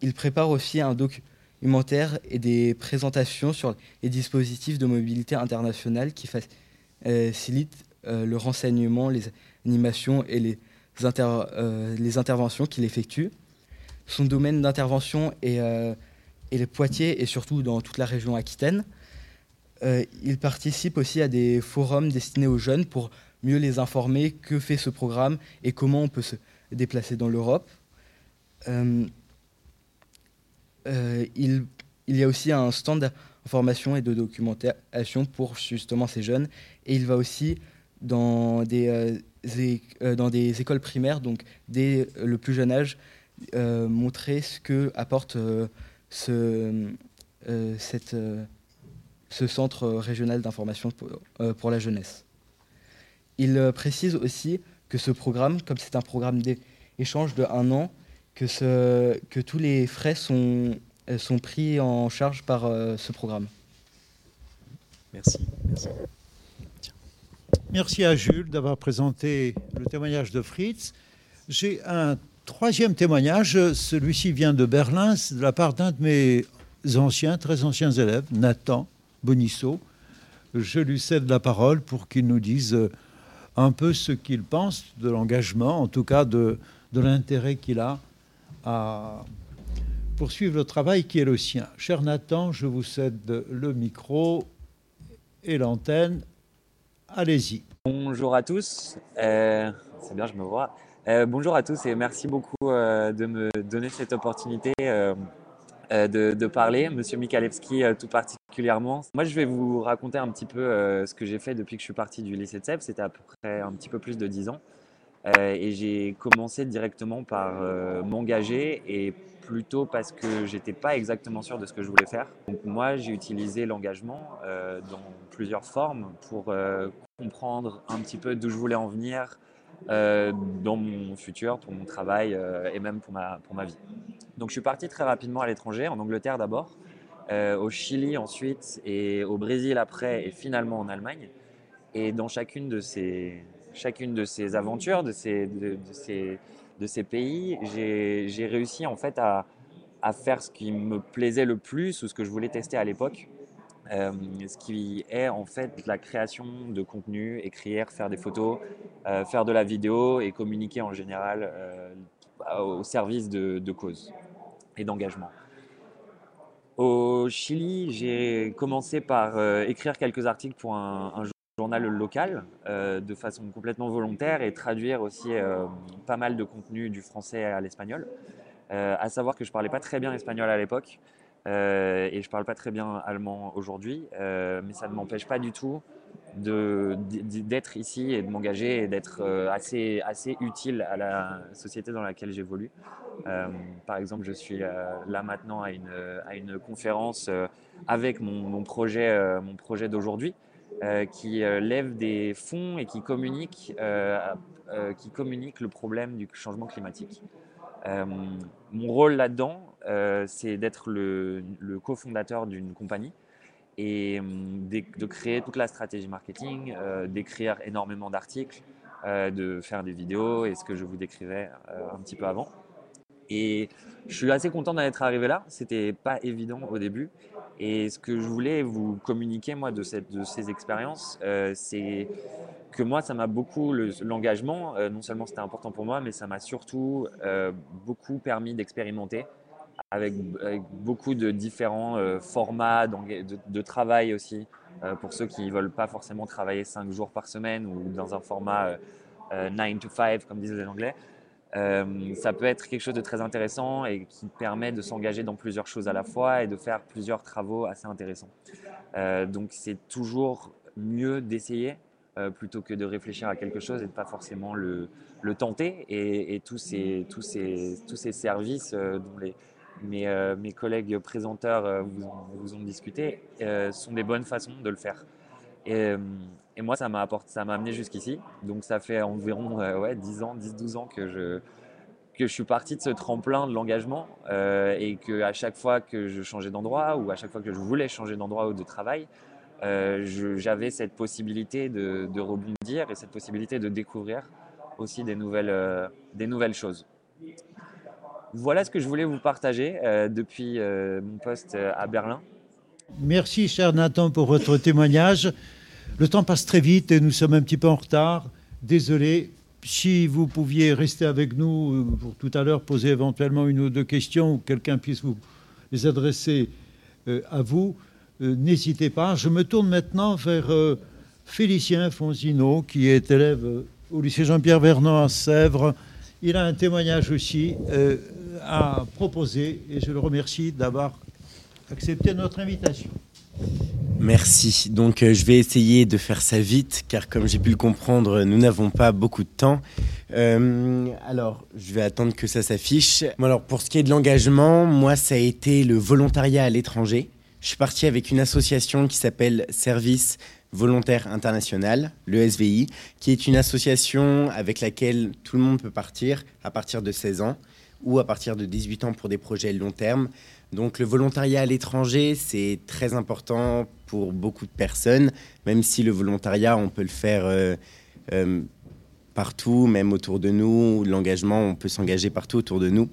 Il prépare aussi un document et des présentations sur les dispositifs de mobilité internationale qui facilitent euh, le renseignement, les animations et les, euh, les interventions qu'il effectue. Son domaine d'intervention est, euh, est les Poitiers et surtout dans toute la région Aquitaine. il participe aussi à des forums destinés aux jeunes pour mieux les informer que fait ce programme et comment on peut se déplacer dans l'Europe. Euh, il, y a aussi un stand d'information et de documentation pour justement ces jeunes. Et il va aussi dans des, euh, euh, écoles primaires, donc dès le plus jeune âge, montrer ce que apporte ce centre régional d'information pour, la jeunesse. Il précise aussi que ce programme, comme c'est un programme d'échange de un an, que, ce, que tous les frais sont, euh, sont pris en charge par euh, ce programme. Merci. Merci. à Jules d'avoir présenté le témoignage de Fritz. J'ai un troisième témoignage. Celui-ci vient de Berlin, de la part d'un de mes anciens, très anciens élèves, Nathan Bonisso. Je lui cède la parole pour qu'il nous dise un peu ce qu'il pense de l'engagement, en tout cas de, de l'intérêt qu'il a à poursuivre le travail qui est le sien. Cher Nathan, je vous cède le micro et l'antenne. Allez-y. Bonjour à tous. Euh, c'est bien, je me vois. Euh, bonjour à tous et merci beaucoup euh, de me donner cette opportunité euh, de, parler, Monsieur Mikalewski tout particulièrement. Moi, je vais vous raconter un petit peu ce que j'ai fait depuis que je suis parti du lycée de Sèvres. C'était à peu près un petit peu plus de 10 ans. Et j'ai commencé directement par m'engager et plutôt parce que j'étais pas exactement sûr de ce que je voulais faire. Donc moi, j'ai utilisé l'engagement dans plusieurs formes pour comprendre un petit peu d'où je voulais en venir, euh, dans mon futur, pour mon travail euh, et même pour ma, pour ma vie. Donc je suis parti très rapidement à l'étranger, en Angleterre d'abord, euh, au Chili ensuite et au Brésil après et finalement en Allemagne. Et dans chacune de ces, chacune de ces aventures, de ces, pays, j'ai réussi en fait à, faire ce qui me plaisait le plus ou ce que je voulais tester à l'époque. Euh, ce qui est en fait la création de contenu, écrire, faire des photos, euh, faire de la vidéo et communiquer en général euh, au service de, de cause et d'engagement. Au Chili, j'ai commencé par écrire quelques articles pour un, un journal local de façon complètement volontaire et traduire aussi pas mal de contenu du français à l'espagnol. à savoir que je parlais pas très bien espagnol à l'époque. Euh, et je parle pas très bien allemand aujourd'hui, euh, mais ça ne m'empêche pas du tout d'être ici et de m'engager et d'être euh, assez, assez utile à la société dans laquelle j'évolue. par exemple, je suis là maintenant à une, à une conférence avec mon projet, mon projet d'aujourd'hui. Qui lève des fonds et qui communique, qui communique le problème du changement climatique. mon rôle là-dedans, euh, c'est d'être le, cofondateur d'une compagnie et de, créer toute la stratégie marketing, euh, d'écrire énormément d'articles, euh, de faire des vidéos et ce que je vous décrivais un petit peu avant. Et je suis assez content d'en être arrivé là. C'était pas évident au début. Et ce que je voulais vous communiquer moi de, ces expériences, c'est que moi, ça m'a beaucoup l'engagement. non seulement c'était important pour moi, mais ça m'a surtout beaucoup permis d'expérimenter avec, beaucoup de différents euh, formats de, travail aussi, euh, pour ceux qui ne veulent pas forcément travailler 5 jours par semaine ou dans un format 9 euh, to 5, comme disent les Anglais. Ça peut être quelque chose de très intéressant et qui permet de s'engager dans plusieurs choses à la fois et de faire plusieurs travaux assez intéressants. donc c'est toujours mieux d'essayer plutôt que de réfléchir à quelque chose et de pas forcément le, tenter. Et, tous, ces, tous, ces, tous ces services dont les, euh, mes, collègues présenteurs euh, vous, ont discuté, euh, sont des bonnes façons de le faire. Et, moi, ça m'a amené jusqu'ici. Donc, ça fait environ ouais, 10 ans, 10-12 ans que je, que je suis parti de ce tremplin de l'engagement et que à chaque fois que je changeais d'endroit ou à chaque fois que je voulais changer d'endroit ou de travail, j'avais cette possibilité de, de, rebondir et cette possibilité de découvrir aussi des nouvelles, des nouvelles choses. Voilà ce que je voulais vous partager euh, depuis euh, mon poste euh, à Berlin. Merci, cher Nathan, pour votre témoignage. Le temps passe très vite et nous sommes un petit peu en retard. Désolé. Si vous pouviez rester avec nous pour tout à l'heure poser éventuellement une ou deux questions ou quelqu'un puisse vous les adresser à vous, n'hésitez pas. Je me tourne maintenant vers Félicien Fonzino, qui est élève au lycée Jean-Pierre Vernant à Sèvres. Il a un témoignage aussi à proposer et je le remercie d'avoir accepté notre invitation. Merci. Donc euh, je vais essayer de faire ça vite car comme j'ai pu le comprendre, nous n'avons pas beaucoup de temps. Euh, alors je vais attendre que ça s'affiche. alors pour ce qui est de l'engagement, moi ça a été le volontariat à l'étranger. Je suis parti avec une association qui s'appelle Service Volontaire International, le SVI, qui est une association avec laquelle tout le monde peut partir à partir de 16 ans ou à partir de 18 ans pour des projets long terme. Donc le volontariat à l'étranger, c'est très important pour beaucoup de personnes, même si le volontariat, on peut le faire euh, euh, partout, même autour de nous. L'engagement, on peut s'engager partout autour de nous.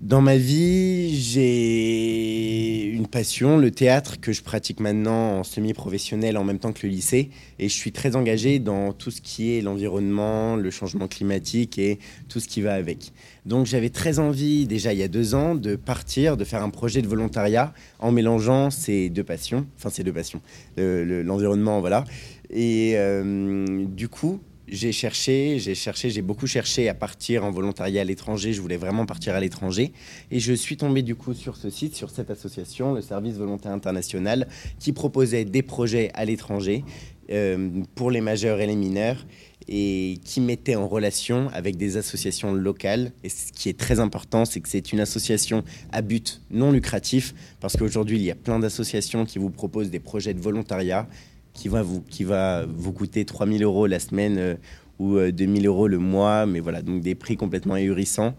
Dans ma vie, j'ai une passion, le théâtre que je pratique maintenant en semi-professionnel en même temps que le lycée. Et je suis très engagé dans tout ce qui est l'environnement, le changement climatique et tout ce qui va avec. Donc j'avais très envie, déjà il y a deux ans, de partir, de faire un projet de volontariat en mélangeant ces deux passions, enfin ces deux passions, l'environnement, voilà. Et euh, du coup, j'ai cherché, j'ai cherché, j'ai beaucoup cherché à partir en volontariat à l'étranger. Je voulais vraiment partir à l'étranger. Et je suis tombé du coup sur ce site, sur cette association, le Service Volontaire International, qui proposait des projets à l'étranger euh, pour les majeurs et les mineurs et qui mettait en relation avec des associations locales. Et ce qui est très important, c'est que c'est une association à but non lucratif, parce qu'aujourd'hui, il y a plein d'associations qui vous proposent des projets de volontariat qui va vous, qui va vous coûter 3000 euros la semaine euh, ou 2000 euh, euros le mois, mais voilà, donc des prix complètement ahurissants.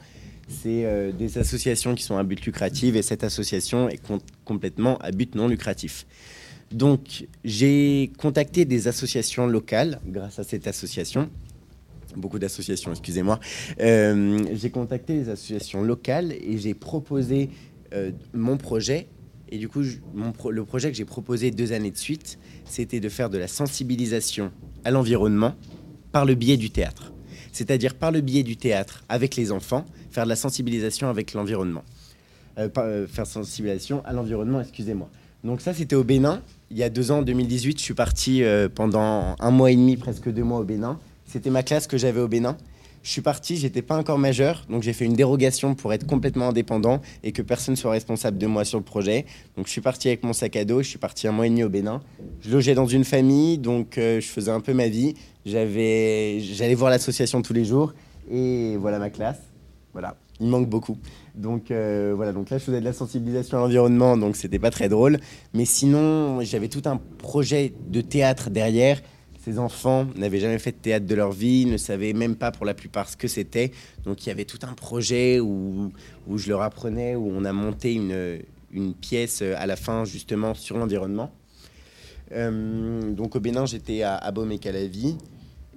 C'est euh, des associations qui sont à but lucratif et cette association est complètement à but non lucratif. Donc j'ai contacté des associations locales grâce à cette association. Beaucoup d'associations, excusez-moi. j'ai contacté des associations locales et j'ai proposé mon projet et du coup, le projet que j'ai proposé deux années de suite, c'était de faire de la sensibilisation à l'environnement par le biais du théâtre. C'est-à-dire par le biais du théâtre avec les enfants, faire de la sensibilisation avec l'environnement. Euh, euh, faire sensibilisation à l'environnement, excusez-moi. Donc ça, c'était au Bénin. Il y a deux ans, en 2018, je suis parti euh, pendant un mois et demi, presque deux mois au Bénin. C'était ma classe que j'avais au Bénin. Je suis parti, j'étais pas encore majeur, donc j'ai fait une dérogation pour être complètement indépendant et que personne soit responsable de moi sur le projet. Donc je suis parti avec mon sac à dos, je suis parti un mois et demi au Bénin. Je logeais dans une famille, donc euh, je faisais un peu ma vie. J'avais, j'allais voir l'association tous les jours et voilà ma classe. Voilà, il manque beaucoup. Donc euh, voilà, donc là je faisais de la sensibilisation à l'environnement, donc c'était pas très drôle. Mais sinon, j'avais tout un projet de théâtre derrière ces enfants n'avaient jamais fait de théâtre de leur vie, ne savaient même pas pour la plupart ce que c'était. Donc il y avait tout un projet où, où je leur apprenais, où on a monté une, une pièce à la fin justement sur l'environnement. Euh, donc au Bénin, j'étais à Abomey-Calavi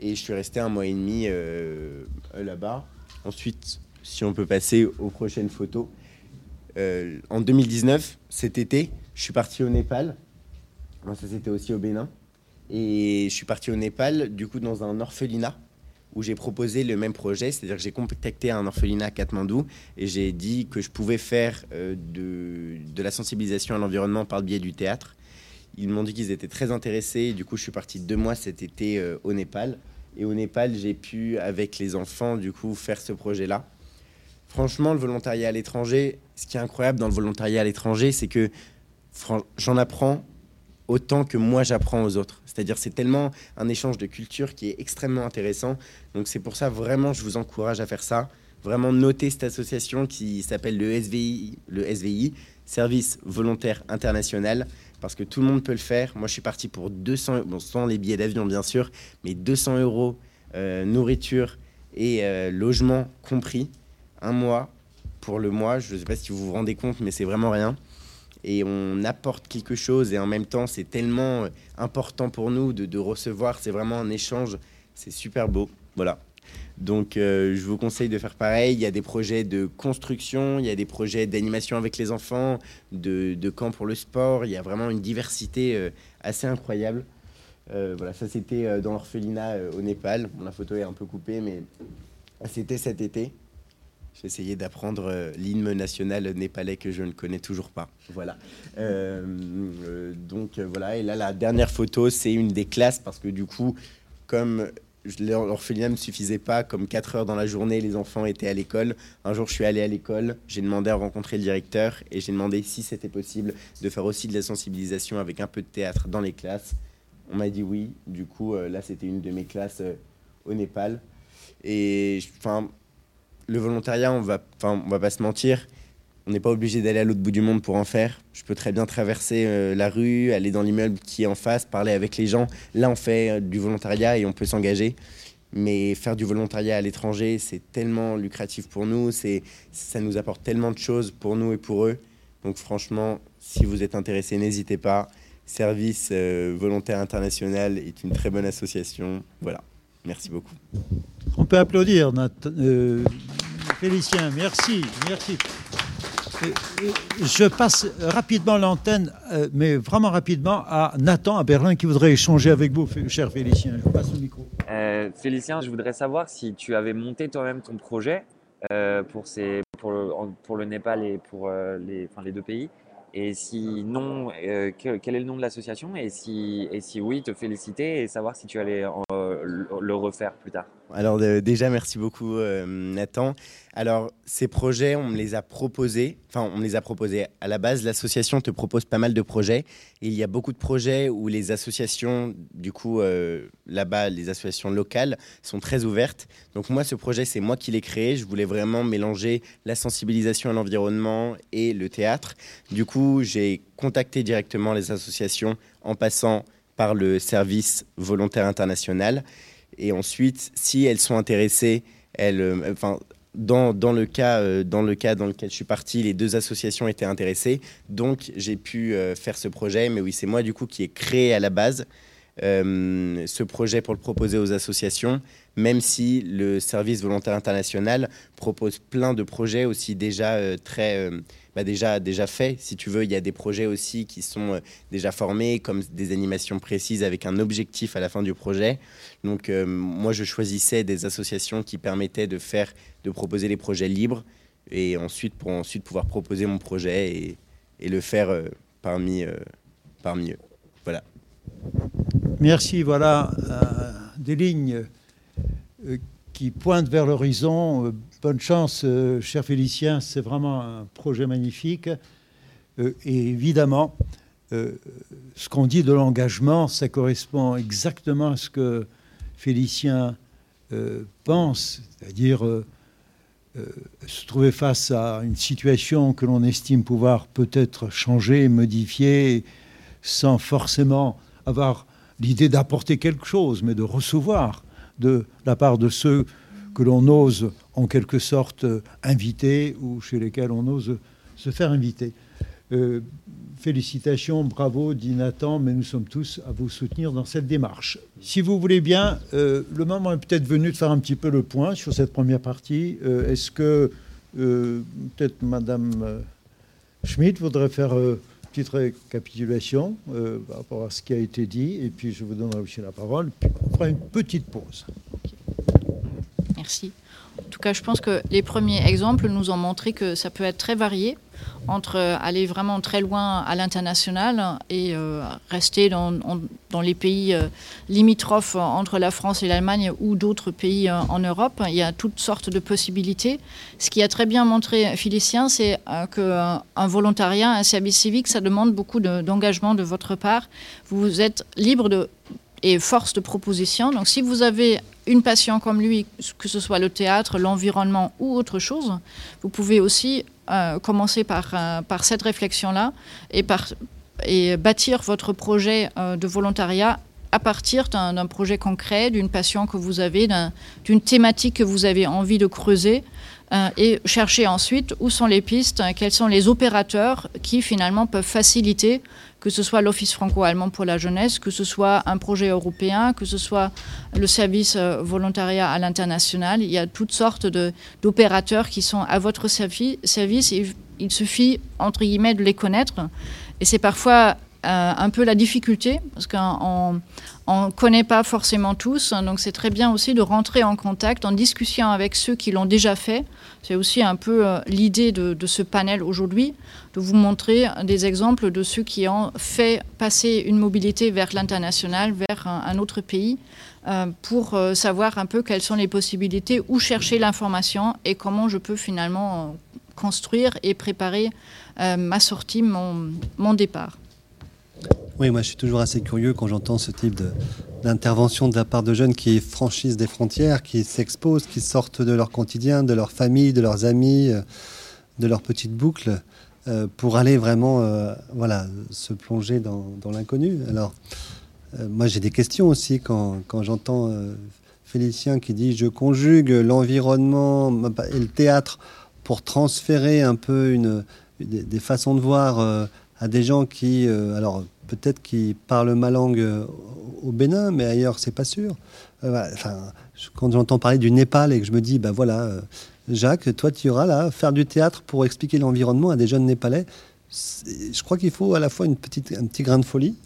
et je suis resté un mois et demi euh, là-bas. Ensuite, si on peut passer aux prochaines photos. Euh, en 2019, cet été, je suis parti au Népal. ça, c'était aussi au Bénin. Et je suis parti au Népal, du coup, dans un orphelinat où j'ai proposé le même projet, c'est-à-dire que j'ai contacté un orphelinat à Katmandou et j'ai dit que je pouvais faire euh, de, de, la sensibilisation à l'environnement par le biais du théâtre. Ils m'ont dit qu'ils étaient très intéressés, du coup je suis parti deux mois cet été euh, au Népal. Et au Népal, j'ai pu, avec les enfants, du coup, faire ce projet-là. Franchement, le volontariat à l'étranger, ce qui est incroyable dans le volontariat à l'étranger, c'est que j'en apprends autant que moi j'apprends aux autres. C'est-à-dire c'est tellement un échange de culture qui est extrêmement intéressant. Donc c'est pour ça vraiment je vous encourage à faire ça. Vraiment noter cette association qui s'appelle le SVI, le SVI, Service Volontaire International, parce que tout le monde peut le faire. Moi je suis parti pour 200, bon sans les billets d'avion bien sûr, mais 200 euros euh, nourriture et euh, logement compris, un mois pour le mois. Je ne sais pas si vous vous rendez compte, mais c'est vraiment rien et on apporte quelque chose et en même temps c'est tellement euh, important pour nous de, recevoir, c'est vraiment un échange, c'est super beau, voilà. Donc euh, je vous conseille de faire pareil, il y a des projets de construction, il y a des projets d'animation avec les enfants, de, de camps pour le sport, il y a vraiment une diversité euh, assez incroyable. voilà, ça c'était dans l'orphelinat au Népal, la photo est un peu coupée mais c'était cet été. J'ai essayé d'apprendre euh, l'hymne national népalais que je ne connais toujours pas. Voilà. Euh, euh, donc voilà. Et là, la dernière photo, c'est une des classes parce que du coup, comme l'orphelinat ne suffisait pas, comme 4 heures dans la journée, les enfants étaient à l'école. Un jour, je suis allé à l'école, j'ai demandé à rencontrer le directeur et j'ai demandé si c'était possible de faire aussi de la sensibilisation avec un peu de théâtre dans les classes. On m'a dit oui. Du coup, là, c'était une de mes classes au Népal. Et enfin le volontariat, on va, on va pas se mentir, on n'est pas obligé d'aller à l'autre bout du monde pour en faire. Je peux très bien traverser euh, la rue, aller dans l'immeuble qui est en face, parler avec les gens. Là, on fait euh, du volontariat et on peut s'engager. Mais faire du volontariat à l'étranger, c'est tellement lucratif pour nous, c'est, ça nous apporte tellement de choses pour nous et pour eux. Donc franchement, si vous êtes intéressé, n'hésitez pas. Service euh, volontaire international est une très bonne association. Voilà, merci beaucoup. On peut applaudir, euh, Félicien. Merci, merci. Je passe rapidement l'antenne, euh, mais vraiment rapidement, à Nathan à Berlin qui voudrait échanger avec vous, cher Félicien. Je passe le micro. Euh, Félicien, je voudrais savoir si tu avais monté toi-même ton projet pour, ces, pour, le, pour le Népal et pour les, enfin, les deux pays, Et si non, quel est le nom de l'association? Et si, et si oui, te féliciter et savoir si tu allais le refaire plus tard. Alors déjà, merci beaucoup Nathan. Alors ces projets, on me les a proposés, enfin on me les a proposés. À la base, l'association te propose pas mal de projets. il y a beaucoup de projets où les associations, du coup là-bas, les associations locales sont très ouvertes. Donc moi, ce projet, c'est moi qui l'ai créé. Je voulais vraiment mélanger la sensibilisation à l'environnement et le théâtre. Du coup, j'ai contacté directement les associations en passant par le service volontaire international. Et ensuite, si elles sont intéressées, elles, euh, enfin, dans, dans, le cas, euh, dans le cas dans lequel je suis parti, les deux associations étaient intéressées. Donc, j'ai pu euh, faire ce projet. Mais oui, c'est moi, du coup, qui ai créé à la base ce projet pour le proposer aux associations, même si le service volontaire international propose plein de projets aussi déjà très bah, déjà, déjà fait. Si tu veux, il y a des projets aussi qui sont euh, déjà formés, comme des animations précises avec un objectif à la fin du projet. Donc, euh, moi, je choisissais des associations qui permettaient de faire, de proposer les projets libres et ensuite pour ensuite pouvoir proposer mon projet et, et le faire euh, parmi, parmi eux. Voilà. Merci. Voilà des lignes qui pointent vers l'horizon Bonne chance, euh, cher Félicien, c'est vraiment un projet magnifique. Euh, et évidemment, euh, ce qu'on dit de l'engagement, ça correspond exactement à ce que Félicien pense, c'est-à-dire se trouver face à une situation que l'on estime pouvoir peut-être changer, modifier, sans forcément avoir l'idée d'apporter quelque chose, mais de recevoir de la part de ceux que l'on ose en quelque sorte euh, inviter ou chez lesquels on ose se faire inviter. Euh, félicitations, bravo, dit Nathan, mais nous sommes tous à vous soutenir dans cette démarche. Si vous voulez bien, euh, le moment est peut-être venu de faire un petit peu le point sur cette première partie. Est-ce que peut-être Madame Schmidt voudrait faire une petite récapitulation par rapport à ce qui a été dit, et puis je vous donnerai aussi la parole, puis on fera une petite pause. Merci. En tout cas, je pense que les premiers exemples nous ont montré que ça peut être très varié entre aller vraiment très loin à l'international et euh, rester dans, les pays euh, limitrophes entre la France et l'Allemagne ou d'autres pays euh, en Europe. Il y a toutes sortes de possibilités. Ce qui a très bien montré Félicien, c'est qu'un volontariat, un service civique, ça demande beaucoup d'engagement de, de votre part. Vous êtes libre de et force de proposition. Donc si vous avez une passion comme lui, que ce soit le théâtre, l'environnement ou autre chose, vous pouvez aussi euh, commencer par, euh, par cette réflexion-là et bâtir votre projet euh, de volontariat à partir d'un projet concret, d'une passion que vous avez, d'une thématique que vous avez envie de creuser. et chercher ensuite où sont les pistes, quels sont les opérateurs qui finalement peuvent faciliter que ce soit l'Office franco-allemand pour la jeunesse, que ce soit un projet européen, que ce soit le service euh, volontariat à l'international. Il y a toutes sortes d'opérateurs qui sont à votre service et il suffit, entre guillemets, de les connaître. Et c'est parfois un peu la difficulté, parce qu'on ne connaît pas forcément tous, donc c'est très bien aussi de rentrer en contact, en discussion avec ceux qui l'ont déjà fait. C'est aussi un peu euh, l'idée de, ce panel aujourd'hui, de vous montrer des exemples de ceux qui ont fait passer une mobilité vers l'international, vers un, autre pays, euh, pour savoir un peu quelles sont les possibilités, où chercher l'information et comment je peux finalement construire et préparer ma sortie, mon départ. Oui, moi je suis toujours assez curieux quand j'entends ce type d'intervention de, la part de jeunes qui franchissent des frontières, qui s'exposent, qui sortent de leur quotidien, de leur famille, de leurs amis, euh, de leur petite boucle, euh, pour aller vraiment euh, voilà, se plonger dans, l'inconnu. Alors, moi j'ai des questions aussi quand, j'entends Félicien qui dit je conjugue l'environnement et le théâtre pour transférer un peu une, des, façons de voir à des gens qui, alors peut-être qu'ils parlent ma langue euh, au Bénin, mais ailleurs, c'est pas sûr. Euh, enfin, quand j'entends parler du Népal et que je me dis, ben voilà, euh, Jacques, toi, tu iras là faire du théâtre pour expliquer l'environnement à des jeunes Népalais. je crois qu'il faut à la fois une petite, un petit grain de folie,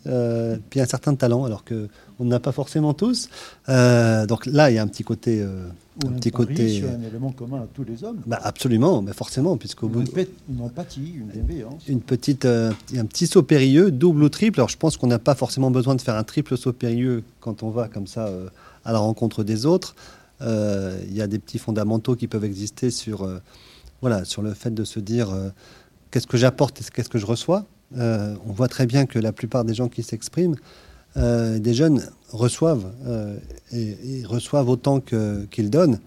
puis un certain talent, alors que on n'a pas forcément tous. Donc là, il y a un petit côté, un petit côté, un élément commun à tous les hommes. Bah absolument, mais forcément, puisqu'au bout, une empathie, une bienveillance, une petite, un petit saut périlleux, double ou triple. Alors je pense qu'on n'a pas forcément besoin de faire un triple saut périlleux quand on va comme ça à la rencontre des autres. Il y a des petits fondamentaux qui peuvent exister sur, voilà, sur le fait de se dire qu'est-ce que j'apporte et qu'est-ce que je reçois. Euh, on voit très bien que la plupart des gens qui s'expriment, euh, des jeunes, reçoivent euh, et, reçoivent autant qu'ils donnent.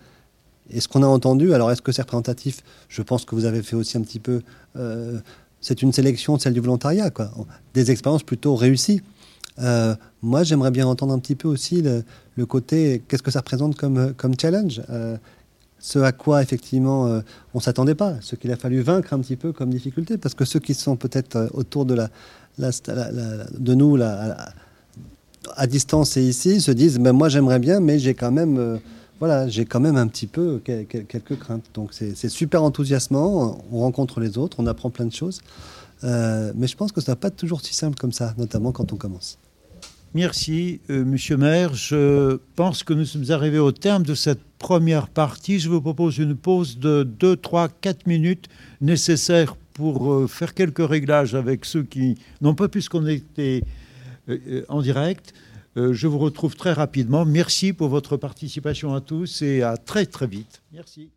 Et ce qu'on a entendu, alors est-ce que c'est représentatif? Je pense que vous avez fait aussi un petit peu. c'est une sélection, celle du volontariat, quoi. Des expériences plutôt réussies. moi, j'aimerais bien entendre un petit peu aussi le, côté qu'est-ce que ça représente comme, challenge? Ce à quoi effectivement euh, on ne s'attendait pas, ce qu'il a fallu vaincre un petit peu comme difficulté, parce que ceux qui sont peut-être euh, autour de nous à distance et ici se disent ben, moi j'aimerais bien, mais j'ai quand même euh, voilà j'ai quand même un petit peu quelques craintes. Donc c'est super enthousiasmant, on rencontre les autres, on apprend plein de choses, mais je pense que ça va pas toujours si simple comme ça, notamment quand on commence. Merci, euh, Monsieur Maire. Je pense que nous sommes arrivés au terme de cette première partie. Je vous propose une pause de 2, 3, 4 minutes nécessaires pour euh, faire quelques réglages avec ceux qui n'ont pas pu se connecter euh, en direct. je vous retrouve très rapidement. Merci pour votre participation à tous et à très très vite. Merci.